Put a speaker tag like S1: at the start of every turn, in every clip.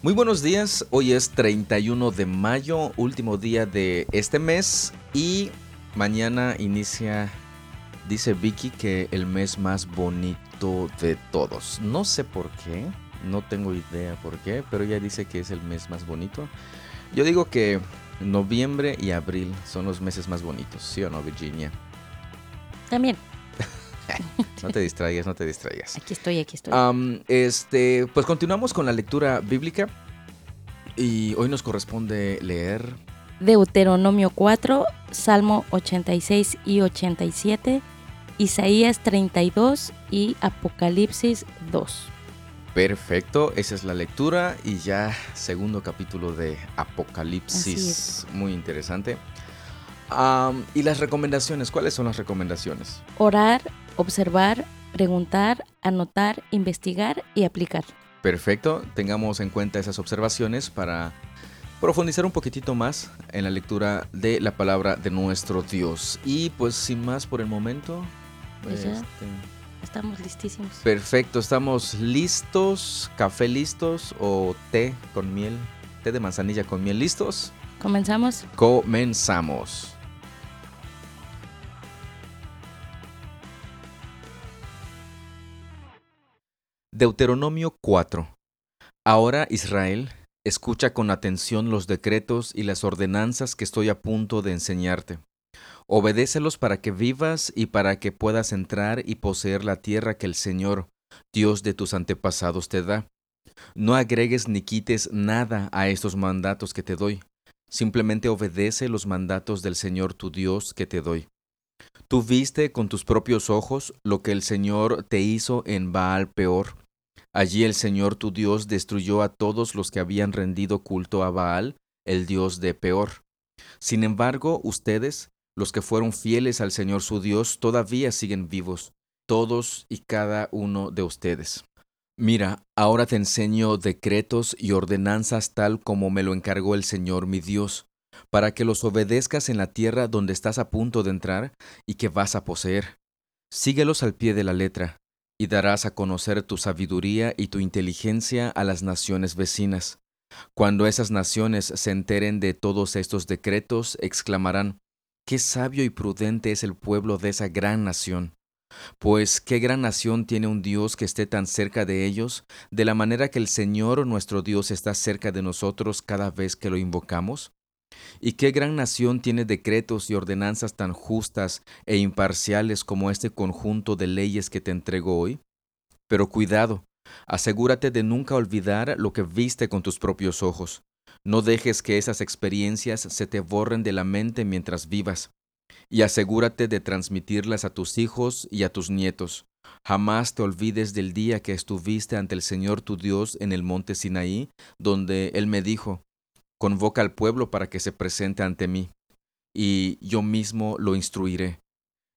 S1: Muy buenos días, hoy es 31 de mayo, último día de este mes y mañana inicia, dice Vicky, que el mes más bonito de todos. No sé por qué, no tengo idea por qué, pero ella dice que es el mes más bonito. Yo digo que noviembre y abril son los meses más bonitos, ¿sí o no, Virginia?
S2: También.
S1: no te distraigas, no te distraigas.
S2: Aquí estoy, aquí estoy.
S1: este, pues continuamos con la lectura bíblica y hoy nos corresponde leer
S2: Deuteronomio 4, Salmo 86 y 87, Isaías 32 y Apocalipsis 2.
S1: Perfecto, esa es la lectura y ya segundo capítulo de Apocalipsis. Muy interesante. y las recomendaciones, ¿cuáles son las recomendaciones?
S2: Orar, observar, preguntar, anotar, investigar y aplicar.
S1: Perfecto, tengamos en cuenta esas observaciones para profundizar un poquitito más en la lectura de la palabra de nuestro Dios. Y pues sin más por el momento,
S2: pues este, estamos listísimos.
S1: Perfecto, estamos listos, café listos o té con miel, té de manzanilla con miel listos.
S2: ¿Comenzamos?
S1: Comenzamos. Deuteronomio 4. Ahora Israel, escucha con atención los decretos y las ordenanzas que estoy a punto de enseñarte. Obedécelos para que vivas y para que puedas entrar y poseer la tierra que el Señor, Dios de tus antepasados, te da. No agregues ni quites nada a estos mandatos que te doy. Simplemente obedece los mandatos del Señor tu Dios que te doy. Tú viste con tus propios ojos lo que el Señor te hizo en Baal peor Allí el Señor tu Dios destruyó a todos los que habían rendido culto a Baal, el Dios de Peor. Sin embargo, ustedes, los que fueron fieles al Señor su Dios, todavía siguen vivos, todos y cada uno de ustedes. Mira, ahora te enseño decretos y ordenanzas tal como me lo encargó el Señor mi Dios, para que los obedezcas en la tierra donde estás a punto de entrar y que vas a poseer. Síguelos al pie de la letra, y darás a conocer tu sabiduría y tu inteligencia a las naciones vecinas. Cuando esas naciones se enteren de todos estos decretos, exclamarán, Qué sabio y prudente es el pueblo de esa gran nación. Pues qué gran nación tiene un Dios que esté tan cerca de ellos, de la manera que el Señor nuestro Dios está cerca de nosotros cada vez que lo invocamos. ¿Y qué gran nación tiene decretos y ordenanzas tan justas e imparciales como este conjunto de leyes que te entrego hoy? Pero cuidado, asegúrate de nunca olvidar lo que viste con tus propios ojos. No dejes que esas experiencias se te borren de la mente mientras vivas. Y asegúrate de transmitirlas a tus hijos y a tus nietos. Jamás te olvides del día que estuviste ante el Señor tu Dios en el monte Sinaí, donde Él me dijo, Convoca al pueblo para que se presente ante mí, y yo mismo lo instruiré.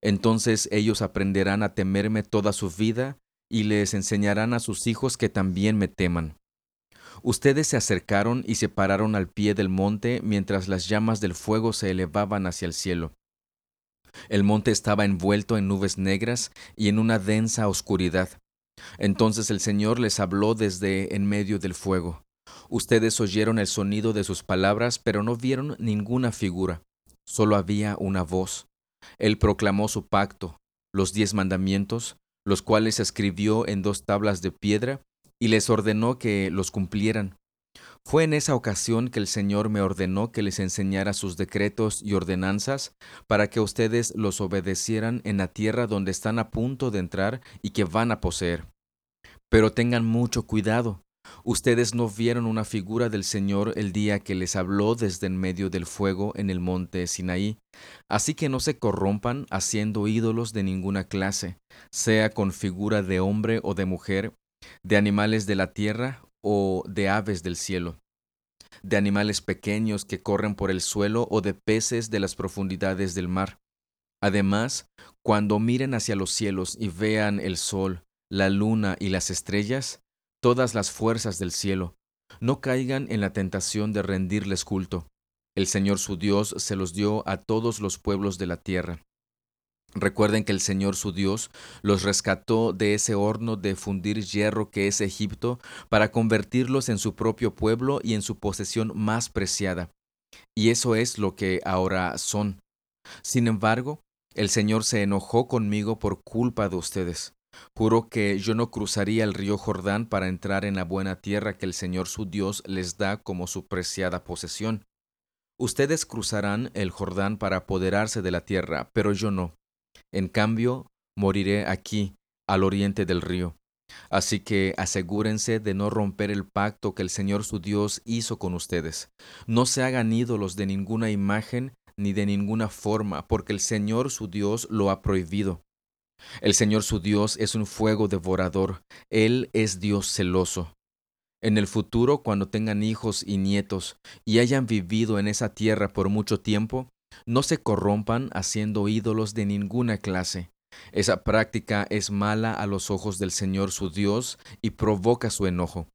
S1: Entonces ellos aprenderán a temerme toda su vida y les enseñarán a sus hijos que también me teman. Ustedes se acercaron y se pararon al pie del monte mientras las llamas del fuego se elevaban hacia el cielo. El monte estaba envuelto en nubes negras y en una densa oscuridad. Entonces el Señor les habló desde en medio del fuego. Ustedes oyeron el sonido de sus palabras, pero no vieron ninguna figura. Solo había una voz. Él proclamó su pacto, los diez mandamientos, los cuales escribió en dos tablas de piedra, y les ordenó que los cumplieran. Fue en esa ocasión que el Señor me ordenó que les enseñara sus decretos y ordenanzas para que ustedes los obedecieran en la tierra donde están a punto de entrar y que van a poseer. Pero tengan mucho cuidado, Ustedes no vieron una figura del Señor el día que les habló desde en medio del fuego en el monte Sinaí. Así que no se corrompan haciendo ídolos de ninguna clase, sea con figura de hombre o de mujer, de animales de la tierra o de aves del cielo, de animales pequeños que corren por el suelo o de peces de las profundidades del mar. Además, cuando miren hacia los cielos y vean el sol, la luna y las estrellas, todas las fuerzas del cielo, no caigan en la tentación de rendirles culto. El Señor su Dios se los dio a todos los pueblos de la tierra. Recuerden que el Señor su Dios los rescató de ese horno de fundir hierro que es Egipto para convertirlos en su propio pueblo y en su posesión más preciada. Y eso es lo que ahora son. Sin embargo, el Señor se enojó conmigo por culpa de ustedes. Juró que yo no cruzaría el río Jordán para entrar en la buena tierra que el Señor su Dios les da como su preciada posesión. Ustedes cruzarán el Jordán para apoderarse de la tierra, pero yo no. En cambio, moriré aquí, al oriente del río. Así que asegúrense de no romper el pacto que el Señor su Dios hizo con ustedes. No se hagan ídolos de ninguna imagen ni de ninguna forma, porque el Señor su Dios lo ha prohibido. El Señor su Dios es un fuego devorador, Él es Dios celoso. En el futuro, cuando tengan hijos y nietos y hayan vivido en esa tierra por mucho tiempo, no se corrompan haciendo ídolos de ninguna clase. Esa práctica es mala a los ojos del Señor su Dios y provoca su enojo.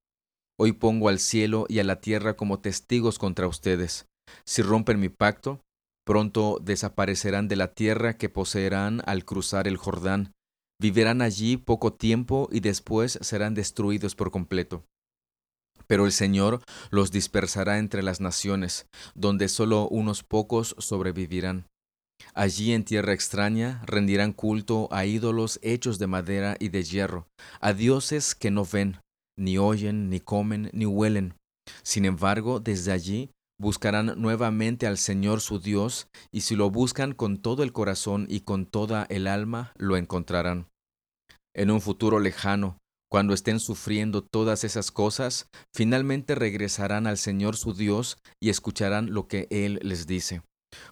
S1: Hoy pongo al cielo y a la tierra como testigos contra ustedes. Si rompen mi pacto, pronto desaparecerán de la tierra que poseerán al cruzar el Jordán. Vivirán allí poco tiempo y después serán destruidos por completo. Pero el Señor los dispersará entre las naciones, donde solo unos pocos sobrevivirán. Allí en tierra extraña rendirán culto a ídolos hechos de madera y de hierro, a dioses que no ven, ni oyen, ni comen, ni huelen. Sin embargo, desde allí buscarán nuevamente al Señor su Dios, y si lo buscan con todo el corazón y con toda el alma, lo encontrarán. En un futuro lejano, cuando estén sufriendo todas esas cosas, finalmente regresarán al Señor su Dios y escucharán lo que Él les dice.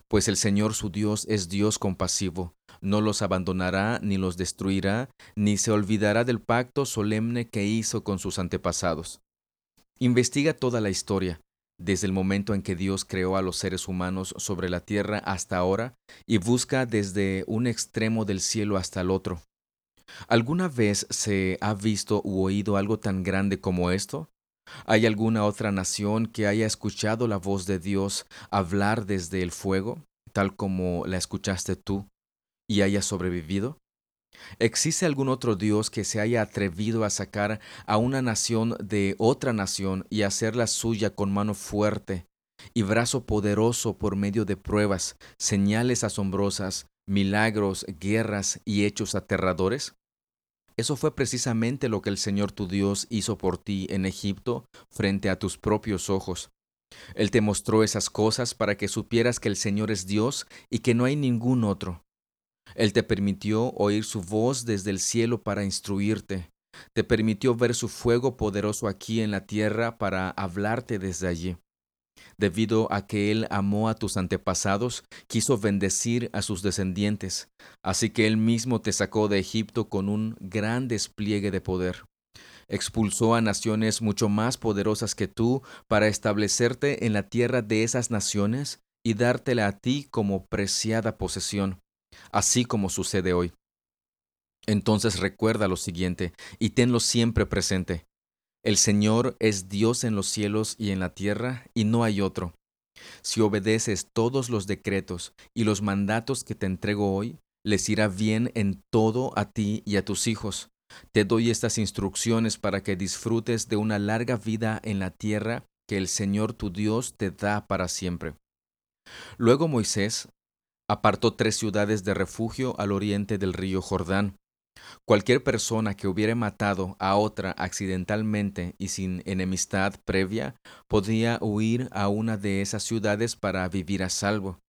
S1: Pues el Señor su Dios es Dios compasivo, no los abandonará ni los destruirá, ni se olvidará del pacto solemne que hizo con sus antepasados. Investiga toda la historia, desde el momento en que Dios creó a los seres humanos sobre la tierra hasta ahora, y busca desde un extremo del cielo hasta el otro, ¿Alguna vez se ha visto u oído algo tan grande como esto? ¿Hay alguna otra nación que haya escuchado la voz de Dios hablar desde el fuego, tal como la escuchaste tú, y haya sobrevivido? ¿Existe algún otro Dios que se haya atrevido a sacar a una nación de otra nación y hacerla suya con mano fuerte y brazo poderoso por medio de pruebas, señales asombrosas, milagros, guerras y hechos aterradores? Eso fue precisamente lo que el Señor tu Dios hizo por ti en Egipto frente a tus propios ojos. Él te mostró esas cosas para que supieras que el Señor es Dios y que no hay ningún otro. Él te permitió oír su voz desde el cielo para instruirte. Te permitió ver su fuego poderoso aquí en la tierra para hablarte desde allí. Debido a que Él amó a tus antepasados, quiso bendecir a sus descendientes, así que Él mismo te sacó de Egipto con un gran despliegue de poder. Expulsó a naciones mucho más poderosas que tú para establecerte en la tierra de esas naciones y dártela a ti como preciada posesión, así como sucede hoy. Entonces recuerda lo siguiente y tenlo siempre presente. El Señor es Dios en los cielos y en la tierra, y no hay otro. Si obedeces todos los decretos y los mandatos que te entrego hoy, les irá bien en todo a ti y a tus hijos. Te doy estas instrucciones para que disfrutes de una larga vida en la tierra que el Señor tu Dios te da para siempre. Luego Moisés apartó tres ciudades de refugio al oriente del río Jordán, Cualquier persona que hubiera matado a otra accidentalmente y sin enemistad previa podía huir a una de esas ciudades para vivir a salvo.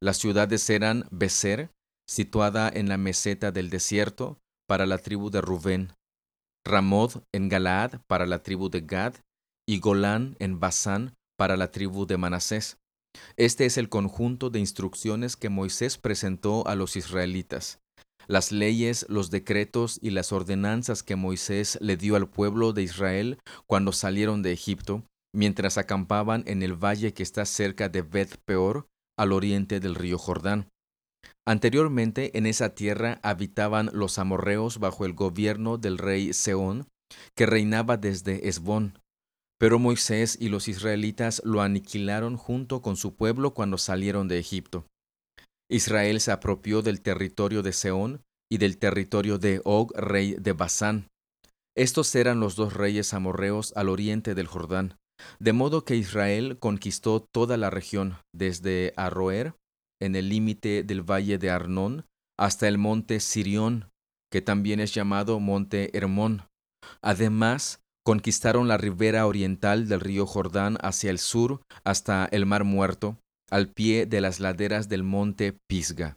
S1: Las ciudades eran Becer, situada en la meseta del desierto, para la tribu de Rubén, Ramod en Galaad para la tribu de Gad, y Golán en Basán para la tribu de Manasés. Este es el conjunto de instrucciones que Moisés presentó a los israelitas. Las leyes, los decretos y las ordenanzas que Moisés le dio al pueblo de Israel cuando salieron de Egipto, mientras acampaban en el valle que está cerca de Beth Peor, al oriente del río Jordán. Anteriormente en esa tierra habitaban los amorreos bajo el gobierno del rey Seón, que reinaba desde Esbón. Pero Moisés y los israelitas lo aniquilaron junto con su pueblo cuando salieron de Egipto. Israel se apropió del territorio de Seón y del territorio de Og, rey de Basán. Estos eran los dos reyes amorreos al oriente del Jordán, de modo que Israel conquistó toda la región, desde Arroer, en el límite del valle de Arnón, hasta el monte Sirión, que también es llamado monte Hermón. Además, conquistaron la ribera oriental del río Jordán hacia el sur hasta el Mar Muerto, al pie de las laderas del monte Pisga.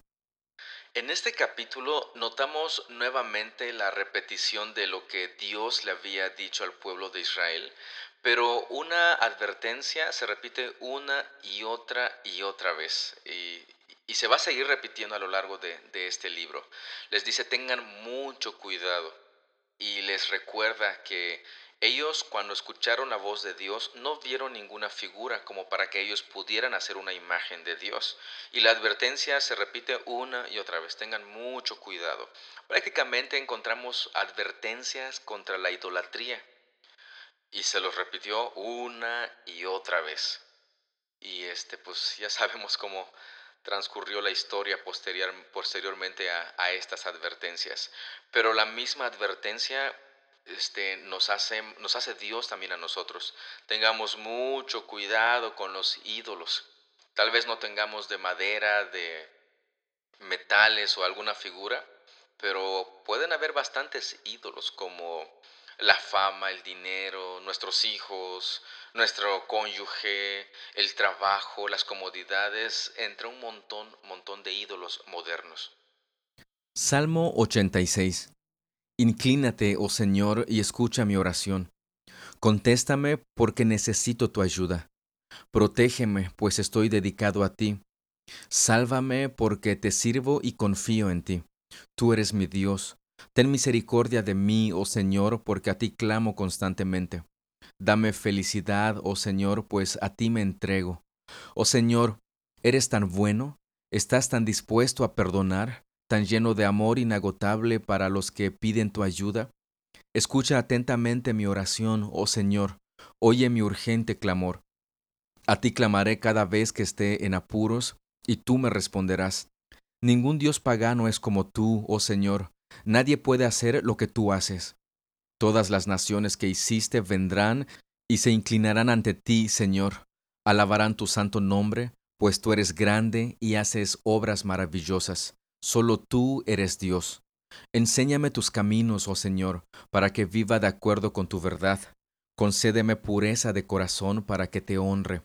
S1: En este capítulo notamos nuevamente la repetición de lo que Dios le había dicho al pueblo de Israel, pero una advertencia se repite una y otra y otra vez. Y, se va a seguir repitiendo a lo largo de, de este libro. Les dice, tengan mucho cuidado. Y les recuerda que ellos cuando escucharon la voz de Dios no vieron ninguna figura como para que ellos pudieran hacer una imagen de Dios. Y la advertencia se repite una y otra vez. Tengan mucho cuidado. Prácticamente encontramos advertencias contra la idolatría. Y se los repitió una y otra vez. Y este, pues ya sabemos cómo transcurrió la historia posterior, posteriormente a, a estas advertencias. Pero la misma advertencia este, nos, hace, nos hace Dios también a nosotros. Tengamos mucho cuidado con los ídolos. Tal vez no tengamos de madera, de metales o alguna figura, pero pueden haber bastantes ídolos como la fama, el dinero, nuestros hijos, nuestro cónyuge, el trabajo, las comodidades, entre un montón, montón de ídolos modernos.
S3: Salmo 86 Inclínate, oh Señor, y escucha mi oración. Contéstame porque necesito tu ayuda. Protégeme, pues estoy dedicado a ti. Sálvame porque te sirvo y confío en ti. Tú eres mi Dios. Ten misericordia de mí, oh Señor, porque a ti clamo constantemente. Dame felicidad, oh Señor, pues a ti me entrego. Oh Señor, eres tan bueno, estás tan dispuesto a perdonar, tan lleno de amor inagotable para los que piden tu ayuda? Escucha atentamente mi oración, oh Señor, oye mi urgente clamor. A ti clamaré cada vez que esté en apuros, y tú me responderás. Ningún Dios pagano es como tú, oh Señor, nadie puede hacer lo que tú haces. Todas las naciones que hiciste vendrán y se inclinarán ante ti, Señor, alabarán tu santo nombre, pues tú eres grande y haces obras maravillosas. Solo tú eres Dios. Enséñame tus caminos, oh Señor, para que viva de acuerdo con tu verdad. Concédeme pureza de corazón para que te honre.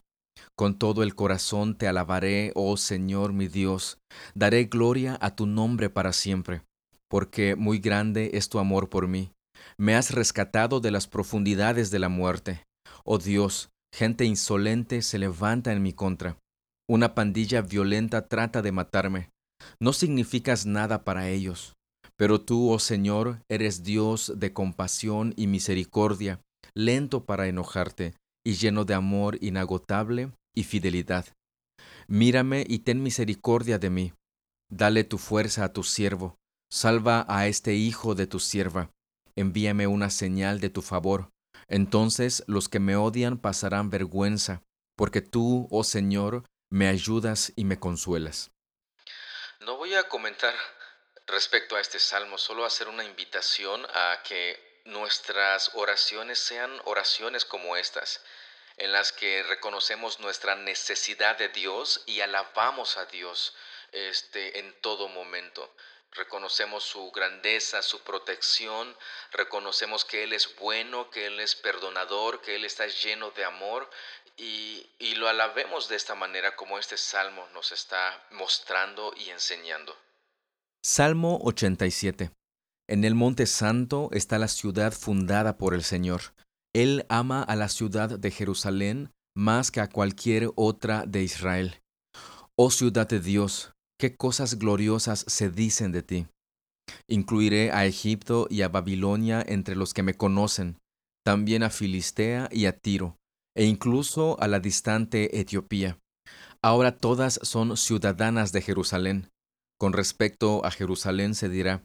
S3: Con todo el corazón te alabaré, oh Señor mi Dios. Daré gloria a tu nombre para siempre, porque muy grande es tu amor por mí. Me has rescatado de las profundidades de la muerte. Oh Dios, gente insolente se levanta en mi contra. Una pandilla violenta trata de matarme. No significas nada para ellos, pero tú, oh Señor, eres Dios de compasión y misericordia, lento para enojarte y lleno de amor inagotable y fidelidad. Mírame y ten misericordia de mí. Dale tu fuerza a tu siervo. Salva a este hijo de tu sierva. Envíame una señal de tu favor. Entonces los que me odian pasarán vergüenza, porque tú, oh Señor, me ayudas y me consuelas.
S1: No voy a comentar respecto a este salmo, solo hacer una invitación a que nuestras oraciones sean oraciones como estas, en las que reconocemos nuestra necesidad de Dios y alabamos a Dios este, en todo momento. Reconocemos su grandeza, su protección, reconocemos que Él es bueno, que Él es perdonador, que Él está lleno de amor y, lo alabemos de esta manera como este salmo nos está mostrando y enseñando.
S3: Salmo 87. En el Monte Santo está la ciudad fundada por el Señor. Él ama a la ciudad de Jerusalén más que a cualquier otra de Israel. Oh ciudad de Dios, qué cosas gloriosas se dicen de ti. Incluiré a Egipto y a Babilonia entre los que me conocen, también a Filistea y a Tiro, e incluso a la distante Etiopía. Ahora todas son ciudadanas de Jerusalén. Con respecto a Jerusalén se dirá,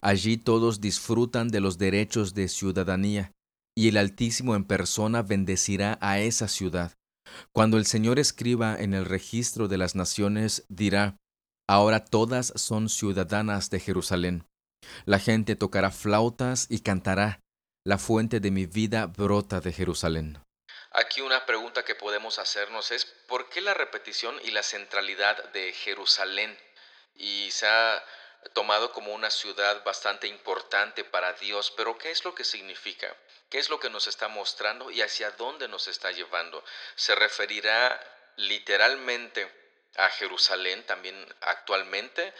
S3: allí todos disfrutan de los derechos de ciudadanía, y el Altísimo en persona bendecirá a esa ciudad. Cuando el Señor escriba en el registro de las naciones, dirá,
S1: Ahora todas son ciudadanas de Jerusalén. La gente tocará flautas y cantará. La fuente de mi vida brota de Jerusalén.
S4: Aquí una pregunta que podemos hacernos es, ¿por qué la repetición y la centralidad de Jerusalén? Y se ha tomado como una ciudad bastante importante para Dios, pero ¿qué es lo que significa? ¿Qué es lo que nos está mostrando y hacia dónde nos está llevando? ¿Se referirá literalmente a Jerusalén también actualmente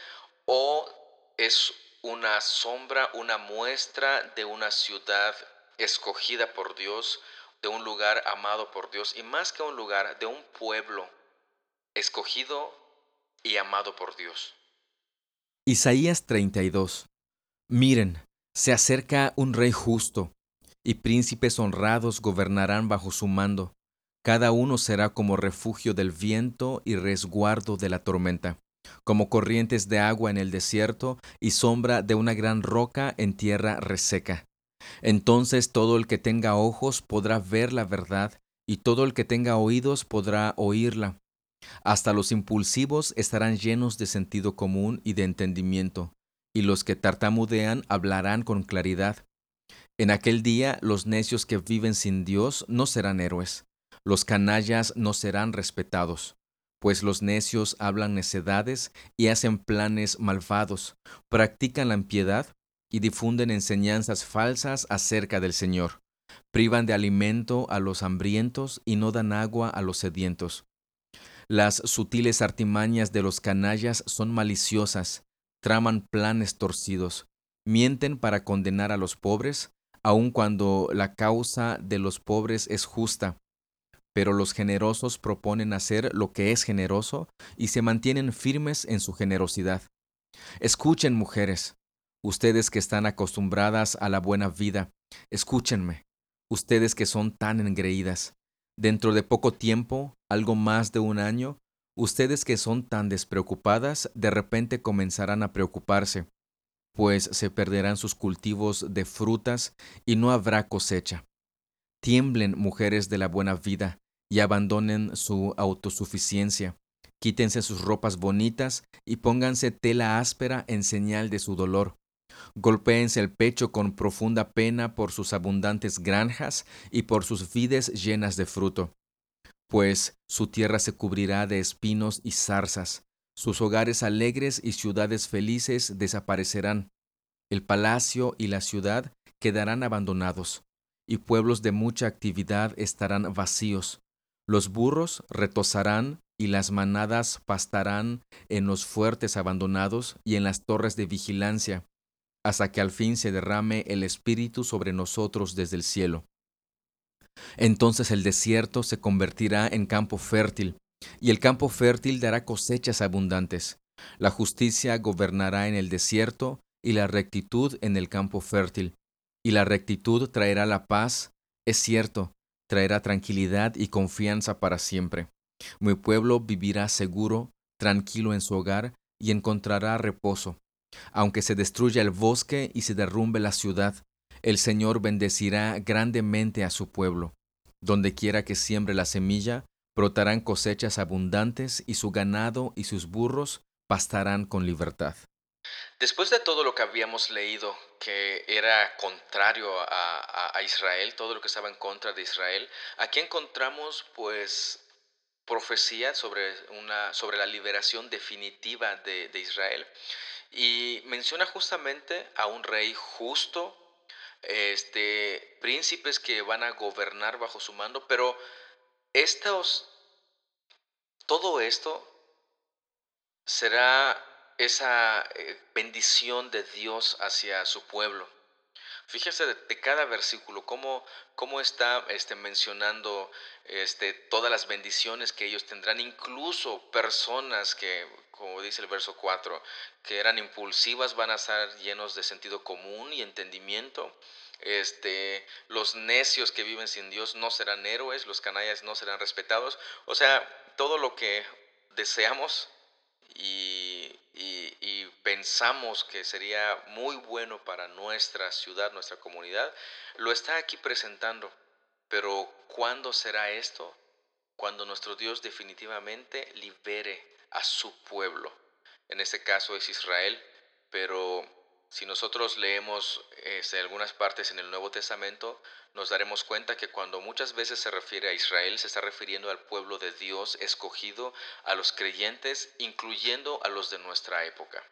S4: o es una sombra, una muestra de una ciudad escogida por Dios, de un lugar amado por Dios y más que un lugar, de un pueblo escogido y amado por Dios.
S1: Isaías 32. Miren, se acerca un rey justo, y príncipes honrados gobernarán bajo su mando. Cada uno será como refugio del viento y resguardo de la tormenta, como corrientes de agua en el desierto y sombra de una gran roca en tierra reseca. Entonces todo el que tenga ojos podrá ver la verdad, y todo el que tenga oídos podrá oírla. Hasta los impulsivos estarán llenos de sentido común y de entendimiento, y los que tartamudean hablarán con claridad. En aquel día los necios que viven sin Dios no serán héroes, los canallas no serán respetados, pues los necios hablan necedades y hacen planes malvados, practican la impiedad y difunden enseñanzas falsas acerca del Señor, privan de alimento a los hambrientos y no dan agua a los sedientos las sutiles artimañas de los canallas son maliciosas, traman planes torcidos, mienten para condenar a los pobres, aun cuando la causa de los pobres es justa. Pero los generosos proponen hacer lo que es generoso y se mantienen firmes en su generosidad. Escuchen, mujeres, ustedes que están acostumbradas a la buena vida, escúchenme, ustedes que son tan engreídas. Dentro de poco tiempo, algo más de un año, ustedes que son tan despreocupadas, de repente comenzarán a preocuparse, pues se perderán sus cultivos de frutas y no habrá cosecha. Tiemblen, mujeres de la buena vida, y abandonen su autosuficiencia. Quítense sus ropas bonitas y pónganse tela áspera en señal de su dolor. Golpéense el pecho con profunda pena por sus abundantes granjas y por sus vides llenas de fruto, pues su tierra se cubrirá de espinos y zarzas, sus hogares alegres y ciudades felices desaparecerán, el palacio y la ciudad quedarán abandonados, y pueblos de mucha actividad estarán vacíos. Los burros retosarán y las manadas pastarán en los fuertes abandonados y en las torres de vigilancia, hasta que al fin se derrame el Espíritu sobre nosotros desde el cielo. Entonces el desierto se convertirá en campo fértil, y el campo fértil dará cosechas abundantes. La justicia gobernará en el desierto, y la rectitud en el campo fértil. Y la rectitud traerá la paz, es cierto, traerá tranquilidad y confianza para siempre. Mi pueblo vivirá seguro, tranquilo en su hogar, y encontrará reposo. Aunque se destruya el bosque y se derrumbe la ciudad, el Señor bendecirá grandemente a su pueblo. Donde quiera que siembre la semilla, brotarán cosechas abundantes y su ganado y sus burros pastarán con libertad.
S4: Después de todo lo que habíamos leído, que era contrario a, Israel, todo lo que estaba en contra de Israel, aquí encontramos pues profecía sobre, sobre la liberación definitiva de, de Israel. Y menciona justamente a un rey justo, este, príncipes que van a gobernar bajo su mando, pero estos, todo esto será esa eh, bendición de Dios hacia su pueblo. Fíjese de, cada versículo cómo, cómo está este, mencionando este, todas las bendiciones que ellos tendrán, incluso personas que, como dice el verso 4, que eran impulsivas van a estar llenos de sentido común y entendimiento. Este, los necios que viven sin Dios no serán héroes, los canallas no serán respetados. O sea, todo lo que deseamos y, pensamos que sería muy bueno para nuestra ciudad, nuestra comunidad, lo está aquí presentando. Pero ¿cuándo será esto? Cuando nuestro Dios definitivamente libere a su pueblo.
S5: En este caso es Israel, pero si nosotros leemos este, algunas partes en el Nuevo Testamento, nos daremos cuenta que cuando muchas veces se refiere a Israel, se está refiriendo al pueblo de Dios escogido, a los creyentes, incluyendo a los de nuestra época.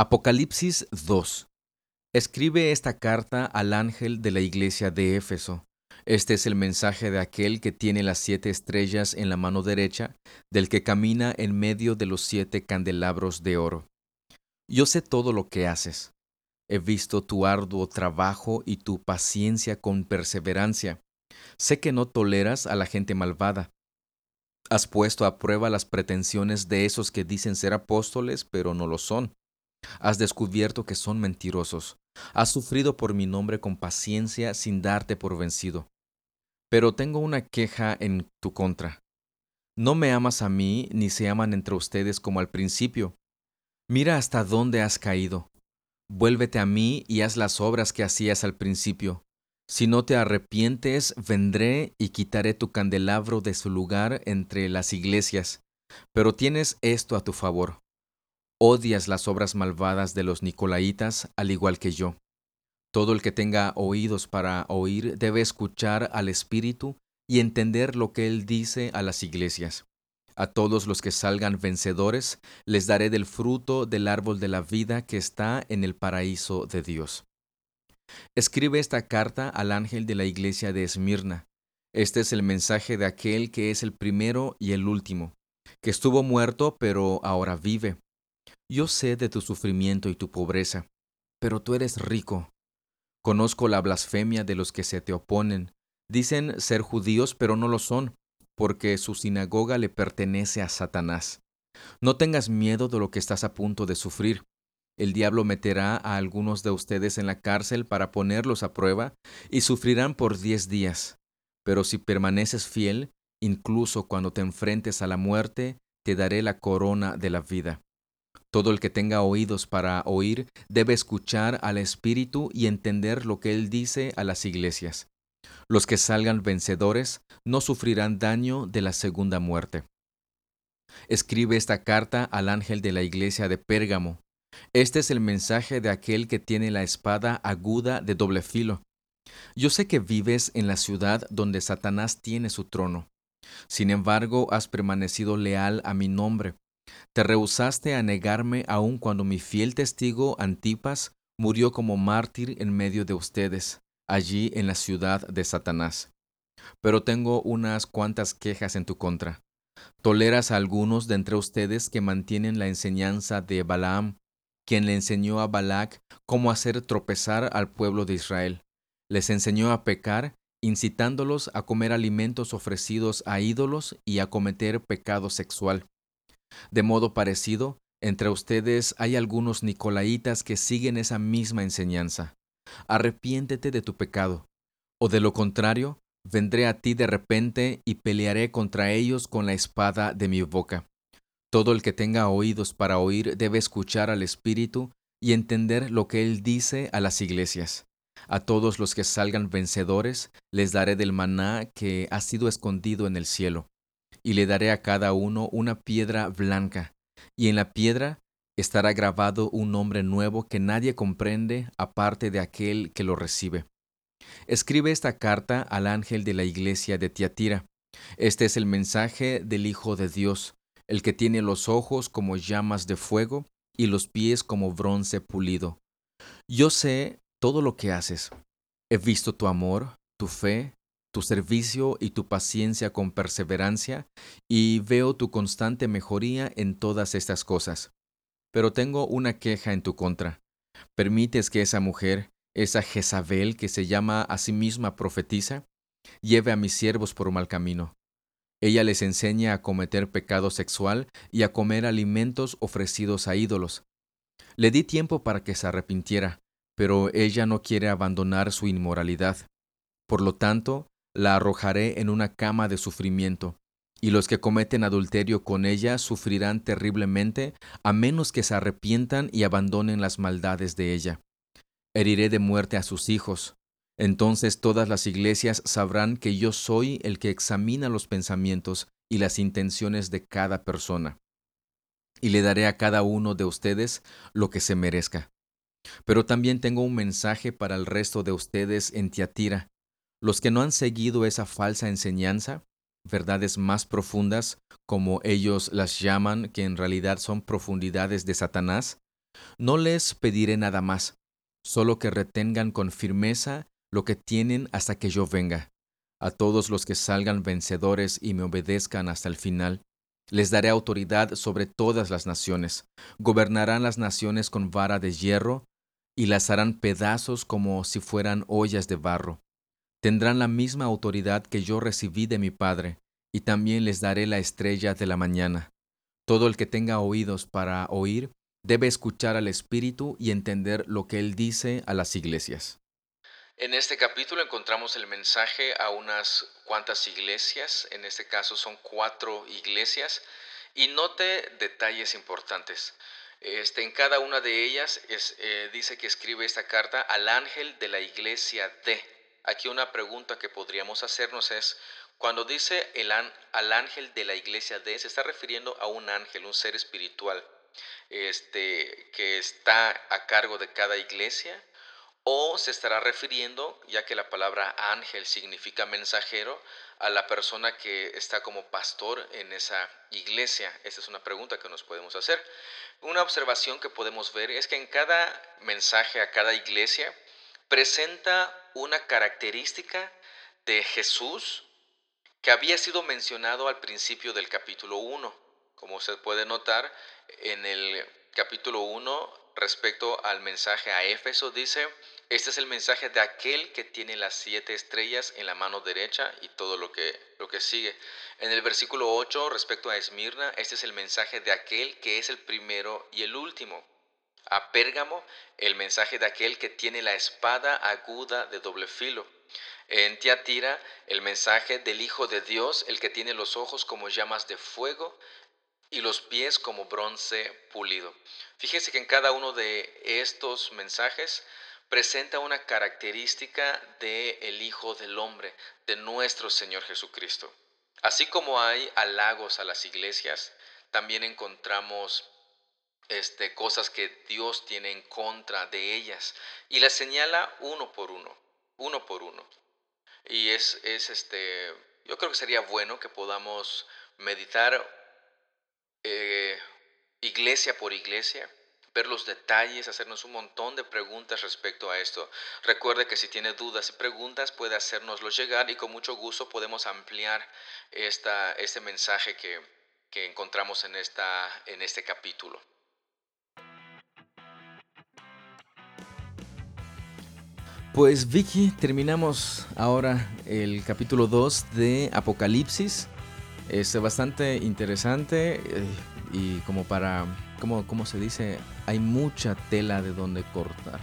S1: Apocalipsis 2. Escribe esta carta al ángel de la iglesia de Éfeso. Este es el mensaje de aquel que tiene las siete estrellas en la mano derecha, del que camina en medio de los siete candelabros de oro. Yo sé todo lo que haces. He visto tu arduo trabajo y tu paciencia con perseverancia. Sé que no toleras a la gente malvada. Has puesto a prueba las pretensiones de esos que dicen ser apóstoles, pero no lo son. Has descubierto que son mentirosos. Has sufrido por mi nombre con paciencia sin darte por vencido. Pero tengo una queja en tu contra. No me amas a mí, ni se aman entre ustedes como al principio. Mira hasta dónde has caído. Vuélvete a mí y haz las obras que hacías al principio. Si no te arrepientes, vendré y quitaré tu candelabro de su lugar entre las iglesias. Pero tienes esto a tu favor. Odias las obras malvadas de los Nicolaitas, al igual que yo. Todo el que tenga oídos para oír debe escuchar al Espíritu y entender lo que Él dice a las iglesias. A todos los que salgan vencedores les daré del fruto del árbol de la vida que está en el paraíso de Dios. Escribe esta carta al ángel de la iglesia de Esmirna. Este es el mensaje de aquel que es el primero y el último, que estuvo muerto pero ahora vive. Yo sé de tu sufrimiento y tu pobreza, pero tú eres rico. Conozco la blasfemia de los que se te oponen. Dicen ser judíos pero no lo son porque su sinagoga le pertenece a Satanás. No tengas miedo de lo que estás a punto de sufrir. El diablo meterá a algunos de ustedes en la cárcel para ponerlos a prueba y sufrirán por diez días. Pero si permaneces fiel, incluso cuando te enfrentes a la muerte, te daré la corona de la vida. Todo el que tenga oídos para oír debe escuchar al Espíritu y entender lo que Él dice a las iglesias. Los que salgan vencedores no sufrirán daño de la segunda muerte. Escribe esta carta al ángel de la iglesia de Pérgamo. Este es el mensaje de aquel que tiene la espada aguda de doble filo. Yo sé que vives en la ciudad donde Satanás tiene su trono. Sin embargo, has permanecido leal a mi nombre. Te rehusaste a negarme aun cuando mi fiel testigo Antipas murió como mártir en medio de ustedes allí en la ciudad de Satanás. Pero tengo unas cuantas quejas en tu contra. Toleras a algunos de entre ustedes que mantienen la enseñanza de Balaam, quien le enseñó a Balac cómo hacer tropezar al pueblo de Israel. Les enseñó a pecar, incitándolos a comer alimentos ofrecidos a ídolos y a cometer pecado sexual. De modo parecido, entre ustedes hay algunos nicolaitas que siguen esa misma enseñanza arrepiéntete de tu pecado, o de lo contrario, vendré a ti de repente y pelearé contra ellos con la espada de mi boca. Todo el que tenga oídos para oír debe escuchar al Espíritu y entender lo que Él dice a las iglesias. A todos los que salgan vencedores les daré del maná que ha sido escondido en el cielo, y le daré a cada uno una piedra blanca, y en la piedra estará grabado un nombre nuevo que nadie comprende aparte de aquel que lo recibe. Escribe esta carta al ángel de la iglesia de Tiatira. Este es el mensaje del Hijo de Dios, el que tiene los ojos como llamas de fuego y los pies como bronce pulido. Yo sé todo lo que haces. He visto tu amor, tu fe, tu servicio y tu paciencia con perseverancia, y veo tu constante mejoría en todas estas cosas. Pero tengo una queja en tu contra. ¿Permites que esa mujer, esa Jezabel que se llama a sí misma profetiza, lleve a mis siervos por un mal camino? Ella les enseña a cometer pecado sexual y a comer alimentos ofrecidos a ídolos. Le di tiempo para que se arrepintiera, pero ella no quiere abandonar su inmoralidad. Por lo tanto, la arrojaré en una cama de sufrimiento, y los que cometen adulterio con ella sufrirán terriblemente a menos que se arrepientan y abandonen las maldades de ella. Heriré de muerte a sus hijos. Entonces todas las iglesias sabrán que yo soy el que examina los pensamientos y las intenciones de cada persona.
S6: y le daré a cada uno de ustedes lo que se merezca. Pero también tengo un mensaje para el resto de ustedes en Tiatira, los que no han seguido esa falsa enseñanza, verdades más profundas, como ellos las llaman, que en realidad son profundidades de Satanás, no les pediré nada más, solo que retengan con firmeza lo que tienen hasta que yo venga. A todos los que salgan vencedores y me obedezcan hasta el final, les daré autoridad sobre todas las naciones. Gobernarán las naciones con vara de hierro y las harán pedazos como si fueran ollas de barro. Tendrán la misma autoridad que yo recibí de mi Padre, y también les daré la estrella de la mañana. Todo el que tenga oídos para oír, debe escuchar al Espíritu y entender lo que Él dice a las iglesias.
S1: En este capítulo encontramos el mensaje a unas cuantas iglesias, en este caso son cuatro iglesias, y note detalles importantes. Este, en cada una de ellas eh, dice que escribe esta carta al ángel de la iglesia de. Aquí una pregunta que podríamos hacernos es, cuando dice el al ángel de la iglesia de, se está refiriendo a un ángel, un ser espiritual, este, que está a cargo de cada iglesia, o se estará refiriendo, ya que la palabra ángel significa mensajero, a la persona que está como pastor en esa iglesia. Esa es una pregunta que nos podemos hacer. Una observación que podemos ver es que en cada mensaje a cada iglesia presenta una característica de Jesús que había sido mencionado al principio del capítulo 1. Como se puede notar, en el capítulo 1 respecto al mensaje a Éfeso, dice, este es el mensaje de aquel que tiene las siete estrellas en la mano derecha y todo lo que, lo que sigue. En el versículo 8, respecto a Esmirna, este es el mensaje de aquel que es el primero y el último. A Pérgamo, el mensaje de aquel que tiene la espada aguda de doble filo. En Tiatira, el mensaje del Hijo de Dios, el que tiene los ojos como llamas de fuego y los pies como bronce pulido. Fíjese que en cada uno de estos mensajes presenta una característica del el Hijo del Hombre, de nuestro Señor Jesucristo. Así como hay halagos a las iglesias, también encontramos este, cosas que Dios tiene en contra de ellas y las señala uno por uno, uno por uno. Y es, es este, yo creo que sería bueno que podamos meditar eh, iglesia por iglesia, ver los detalles, hacernos un montón de preguntas respecto a esto. Recuerde que si tiene dudas y preguntas puede hacérnoslo llegar y con mucho gusto podemos ampliar esta, este mensaje que, que encontramos en, esta, en este capítulo.
S6: Pues Vicky, terminamos ahora el capítulo 2 de Apocalipsis. Es bastante interesante eh, y como para, como, como se dice, hay mucha tela de donde cortar.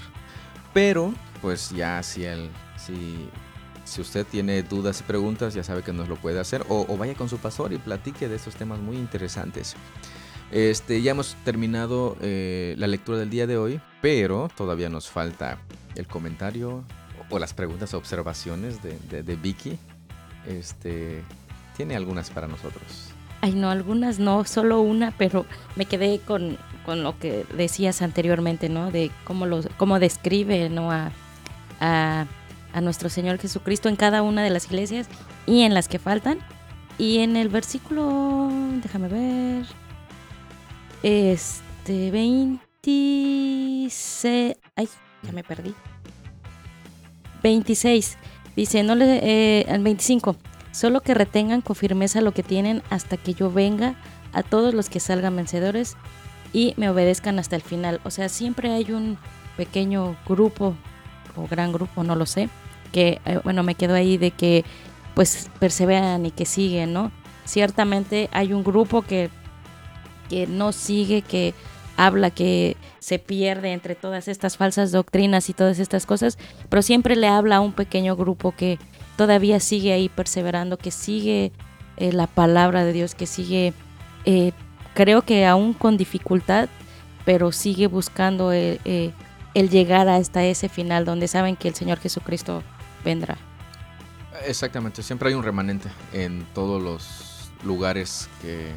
S6: Pero, pues ya si, el, si, si usted tiene dudas y preguntas, ya sabe que nos lo puede hacer. O, vaya con su pastor y platique de estos temas muy interesantes. Este, ya hemos terminado eh, la lectura del día de hoy, pero todavía nos falta el comentario o las preguntas o observaciones de, Vicky. Este, tiene algunas para nosotros.
S2: Ay, no, algunas no, solo una, pero me quedé con, lo que decías anteriormente, ¿no? De cómo, lo, cómo describe, ¿no? A, a, nuestro Señor Jesucristo en cada una de las iglesias y en las que faltan. Y en el versículo, déjame ver, este, 26, ay, ya me perdí. 26, dice, no le, eh, 25, Solo que retengan con firmeza lo que tienen hasta que yo venga a todos los que salgan vencedores y me obedezcan hasta el final. O sea, siempre hay un pequeño grupo o gran grupo, no lo sé, que, eh, bueno, me quedo ahí de que pues perseveran y que siguen, ¿no? Ciertamente hay un grupo que, que no sigue, que habla, que se pierde entre todas estas falsas doctrinas y todas estas cosas, pero siempre le habla a un pequeño grupo que todavía sigue ahí perseverando, que sigue eh, la palabra de Dios, que sigue, eh, creo que aún con dificultad, pero sigue buscando eh, el llegar hasta ese final donde saben que el Señor Jesucristo vendrá.
S6: Exactamente, siempre hay un remanente en todos los lugares que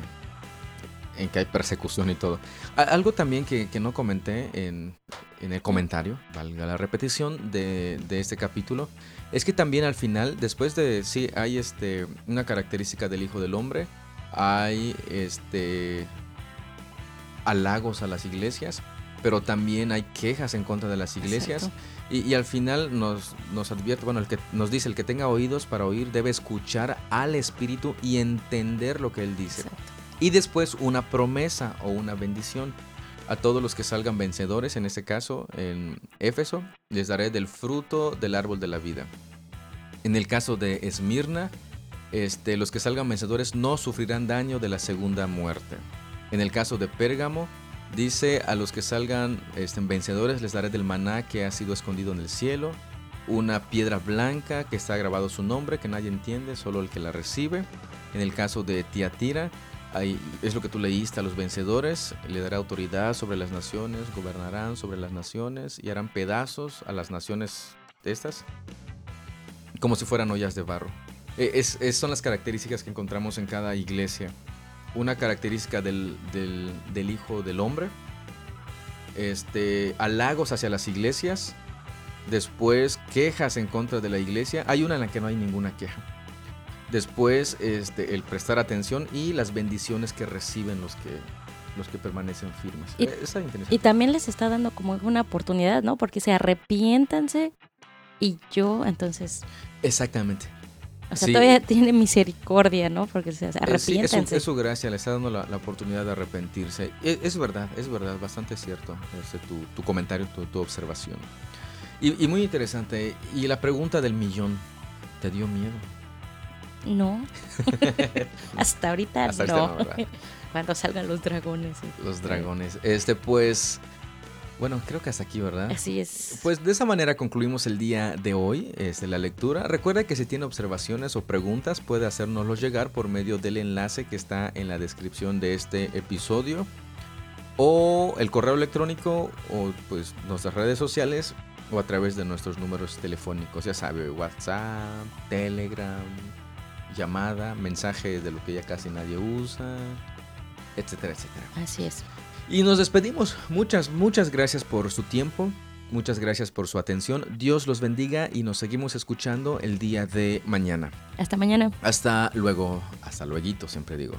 S1: en que hay persecución y todo. Algo también que, no comenté en, el comentario, valga la repetición de, este capítulo, es que también al final, después de, sí, hay este, una característica del Hijo del Hombre, hay este, halagos a las iglesias, pero también hay quejas en contra de las iglesias. Y, al final nos, nos advierte, bueno, el que nos dice, el que tenga oídos para oír debe escuchar al Espíritu y entender lo que Él dice. Y después una promesa o una bendición. A todos los que salgan vencedores, en este caso en Éfeso, les daré del fruto del árbol de la vida. En el caso de Esmirna, este, los que salgan vencedores no sufrirán daño de la segunda muerte. En el caso de Pérgamo, dice a los que salgan este, vencedores les daré del maná que ha sido escondido en el cielo, una piedra blanca que está grabado su nombre, que nadie entiende, solo el que la recibe. En el caso de Tiatira, es lo que tú leíste a los vencedores, le dará autoridad sobre las naciones, gobernarán sobre las naciones y harán pedazos a las naciones de estas, como si fueran ollas de barro. E, es, son las características que encontramos en cada iglesia. Una característica del, del, Hijo del Hombre, este, halagos hacia las iglesias, después quejas en contra de la iglesia. Hay una en la que no hay ninguna queja Después, este, el prestar atención y las bendiciones que reciben los que los que permanecen firmes.
S2: Y, y también les está dando como una oportunidad, ¿no? Porque se arrepiéntanse y yo entonces...
S1: Exactamente.
S2: O sea, todavía tiene misericordia, ¿no? Porque se arrepiéntanse.
S1: Sí, es, su, gracia, le está dando la, oportunidad de arrepentirse. E, es, verdad, es verdad, bastante cierto este, tu, tu, comentario, tu, tu observación. Y, y muy interesante. Y la pregunta del millón, ¿te dio miedo?
S2: No. hasta ahorita no. Cuando salgan los dragones.
S1: Los dragones. Este, pues. Bueno, creo que hasta aquí, ¿verdad?
S2: Así es.
S1: Pues de esa manera concluimos el día de hoy, este, la lectura. Recuerda que si tiene observaciones o preguntas puede hacérnoslo llegar por medio del enlace que está en la descripción de este episodio o el correo electrónico o pues nuestras redes sociales o a través de nuestros números telefónicos, ya sabe, WhatsApp, Telegram, llamada, mensaje de lo que ya casi nadie usa, etcétera, etcétera.
S2: Así es.
S1: Y nos despedimos. Muchas, muchas gracias por su tiempo. Muchas gracias por su atención. Dios los bendiga y nos seguimos escuchando el día de mañana.
S2: Hasta mañana.
S1: Hasta luego. Hasta luego, siempre digo.